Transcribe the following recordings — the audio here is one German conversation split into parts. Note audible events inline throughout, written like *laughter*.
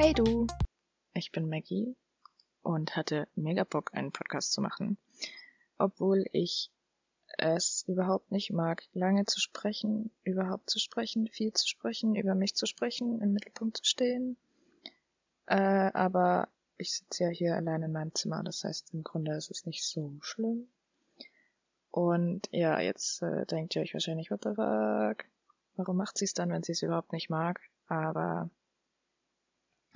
Hey du, ich bin Maggie und hatte mega Bock, einen Podcast zu machen, obwohl ich es überhaupt nicht mag, lange zu sprechen, überhaupt zu sprechen, viel zu sprechen, über mich zu sprechen, im Mittelpunkt zu stehen. Äh, aber ich sitze ja hier allein in meinem Zimmer, das heißt im Grunde ist es nicht so schlimm. Und ja, jetzt äh, denkt ihr euch wahrscheinlich, what the fuck? Warum macht sie es dann, wenn sie es überhaupt nicht mag? Aber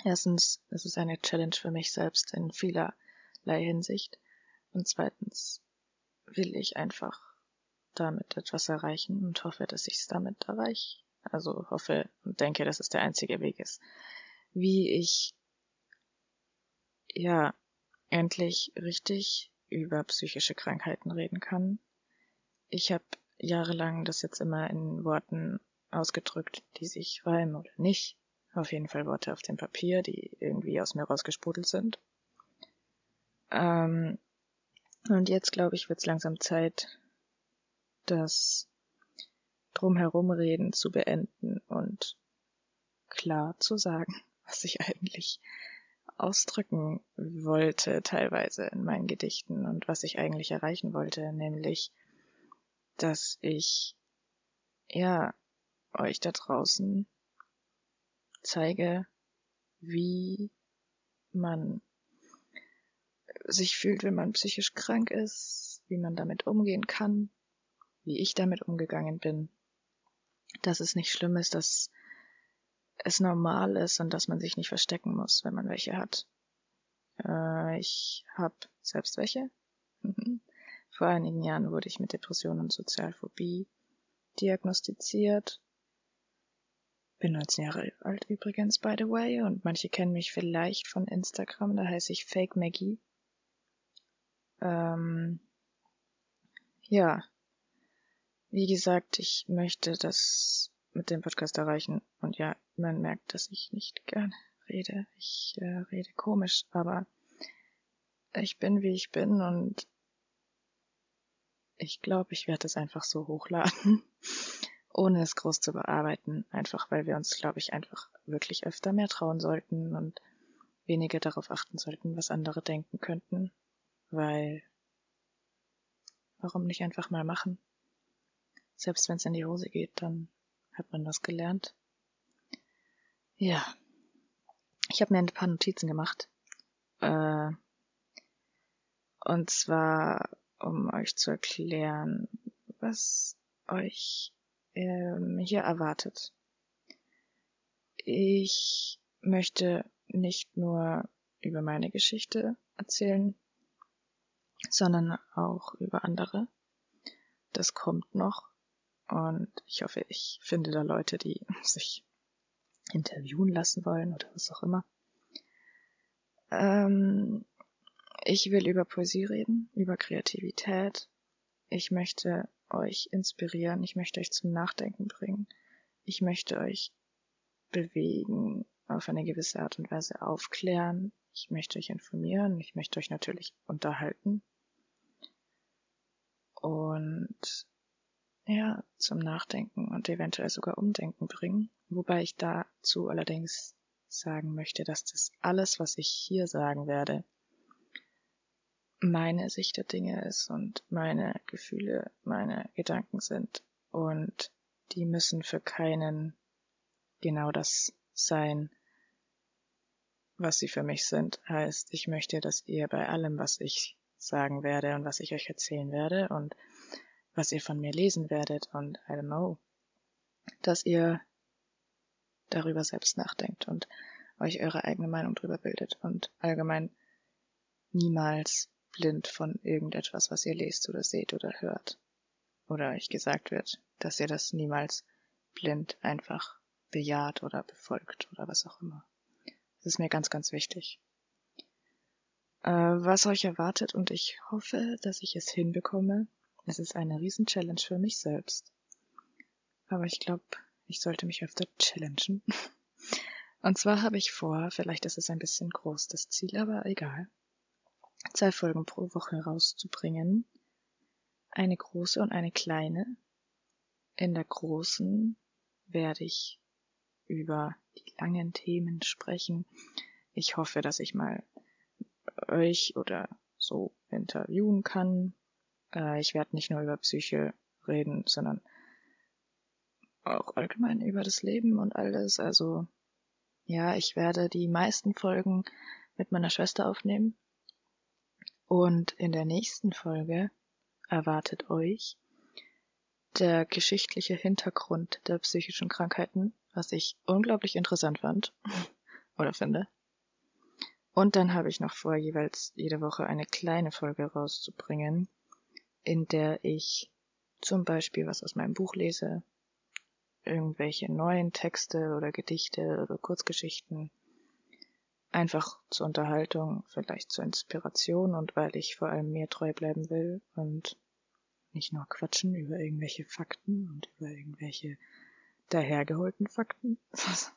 erstens, es ist eine Challenge für mich selbst in vielerlei Hinsicht. Und zweitens will ich einfach damit etwas erreichen und hoffe, dass ich es damit erreiche. Also hoffe und denke, dass es der einzige Weg ist, wie ich ja endlich richtig über psychische Krankheiten reden kann. Ich habe jahrelang das jetzt immer in Worten ausgedrückt, die sich reimen oder nicht. Auf jeden Fall Worte auf dem Papier, die irgendwie aus mir rausgesprudelt sind. Ähm, und jetzt, glaube ich, wird es langsam Zeit, das Drumherumreden zu beenden und klar zu sagen, *laughs* was ich eigentlich ausdrücken wollte, teilweise in meinen Gedichten und was ich eigentlich erreichen wollte, nämlich, dass ich, ja, euch da draußen zeige, wie man sich fühlt, wenn man psychisch krank ist, wie man damit umgehen kann, wie ich damit umgegangen bin, dass es nicht schlimm ist, dass es normal ist und dass man sich nicht verstecken muss, wenn man welche hat. Äh, ich habe selbst welche. *laughs* Vor einigen Jahren wurde ich mit Depression und Sozialphobie diagnostiziert. Bin 19 Jahre alt übrigens, by the way, und manche kennen mich vielleicht von Instagram, da heiße ich Fake Maggie. Ähm, ja, wie gesagt, ich möchte das mit dem Podcast erreichen. Und ja, man merkt, dass ich nicht gerne rede. Ich äh, rede komisch, aber ich bin, wie ich bin und ich glaube, ich werde es einfach so hochladen, *laughs* ohne es groß zu bearbeiten. Einfach, weil wir uns, glaube ich, einfach wirklich öfter mehr trauen sollten und weniger darauf achten sollten, was andere denken könnten. Weil, warum nicht einfach mal machen? Selbst wenn es in die Hose geht, dann hat man das gelernt. Ja. Ich habe mir ein paar Notizen gemacht. Äh, und zwar, um euch zu erklären, was euch ähm, hier erwartet. Ich möchte nicht nur über meine Geschichte erzählen, sondern auch über andere. Das kommt noch. Und ich hoffe, ich finde da Leute, die *laughs* sich interviewen lassen wollen oder was auch immer. Ähm, ich will über Poesie reden, über Kreativität. Ich möchte euch inspirieren, ich möchte euch zum Nachdenken bringen. Ich möchte euch bewegen, auf eine gewisse Art und Weise aufklären. Ich möchte euch informieren, ich möchte euch natürlich unterhalten. Und ja, zum Nachdenken und eventuell sogar Umdenken bringen. Wobei ich dazu allerdings sagen möchte, dass das alles, was ich hier sagen werde, meine Sicht der Dinge ist und meine Gefühle, meine Gedanken sind. Und die müssen für keinen genau das sein, was sie für mich sind. Heißt, ich möchte, dass ihr bei allem, was ich sagen werde und was ich euch erzählen werde und was ihr von mir lesen werdet und I don't know, dass ihr darüber selbst nachdenkt und euch eure eigene Meinung drüber bildet und allgemein niemals blind von irgendetwas, was ihr lest oder seht oder hört oder euch gesagt wird, dass ihr das niemals blind einfach bejaht oder befolgt oder was auch immer. Das ist mir ganz, ganz wichtig. Äh, was euch erwartet und ich hoffe, dass ich es hinbekomme, es ist eine Riesen-Challenge für mich selbst. Aber ich glaube, ich sollte mich öfter challengen. *laughs* Und zwar habe ich vor, vielleicht ist es ein bisschen groß, das Ziel, aber egal, zwei Folgen pro Woche rauszubringen. Eine große und eine kleine. In der großen werde ich über die langen Themen sprechen. Ich hoffe, dass ich mal euch oder so interviewen kann. Äh, ich werde nicht nur über Psyche reden, sondern auch allgemein über das Leben und alles. Also ja, ich werde die meisten Folgen mit meiner Schwester aufnehmen. Und in der nächsten Folge erwartet euch der geschichtliche Hintergrund der psychischen Krankheiten, was ich unglaublich interessant fand *laughs* oder finde. Und dann habe ich noch vor, jeweils jede Woche eine kleine Folge rauszubringen, in der ich zum Beispiel was aus meinem Buch lese, irgendwelche neuen Texte oder Gedichte oder Kurzgeschichten. Einfach zur Unterhaltung, vielleicht zur Inspiration und weil ich vor allem mir treu bleiben will und nicht nur quatschen über irgendwelche Fakten und über irgendwelche dahergeholten Fakten. *laughs*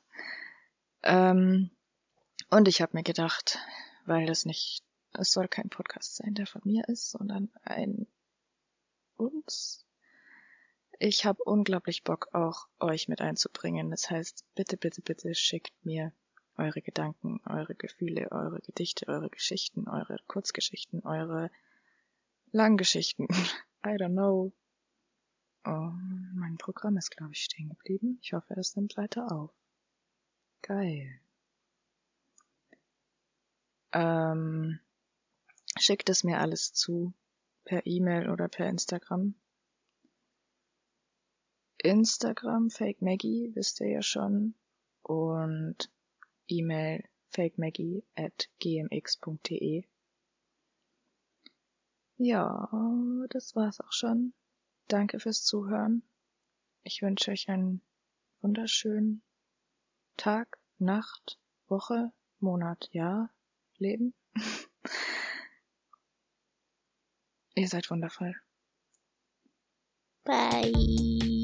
ähm, und ich habe mir gedacht, weil das nicht, es soll kein Podcast sein, der von mir ist, sondern ein uns. Ich habe unglaublich Bock, auch euch mit einzubringen. Das heißt, bitte, bitte, bitte schickt mir eure Gedanken, eure Gefühle, eure Gedichte, eure Geschichten, eure Kurzgeschichten, eure Langgeschichten. *laughs* I don't know. Oh, mein Programm ist, glaube ich, stehen geblieben. Ich hoffe, es nimmt weiter auf. Geil. Ähm, schickt es mir alles zu. Per E-Mail oder per Instagram. Instagram Fake Maggie, wisst ihr ja schon. Und E-Mail fakemaggie at gmx.de. Ja, das war's auch schon. Danke fürs Zuhören. Ich wünsche euch einen wunderschönen Tag, Nacht, Woche, Monat, Jahr, Leben. *laughs* Ihr seid wundervoll. Bye.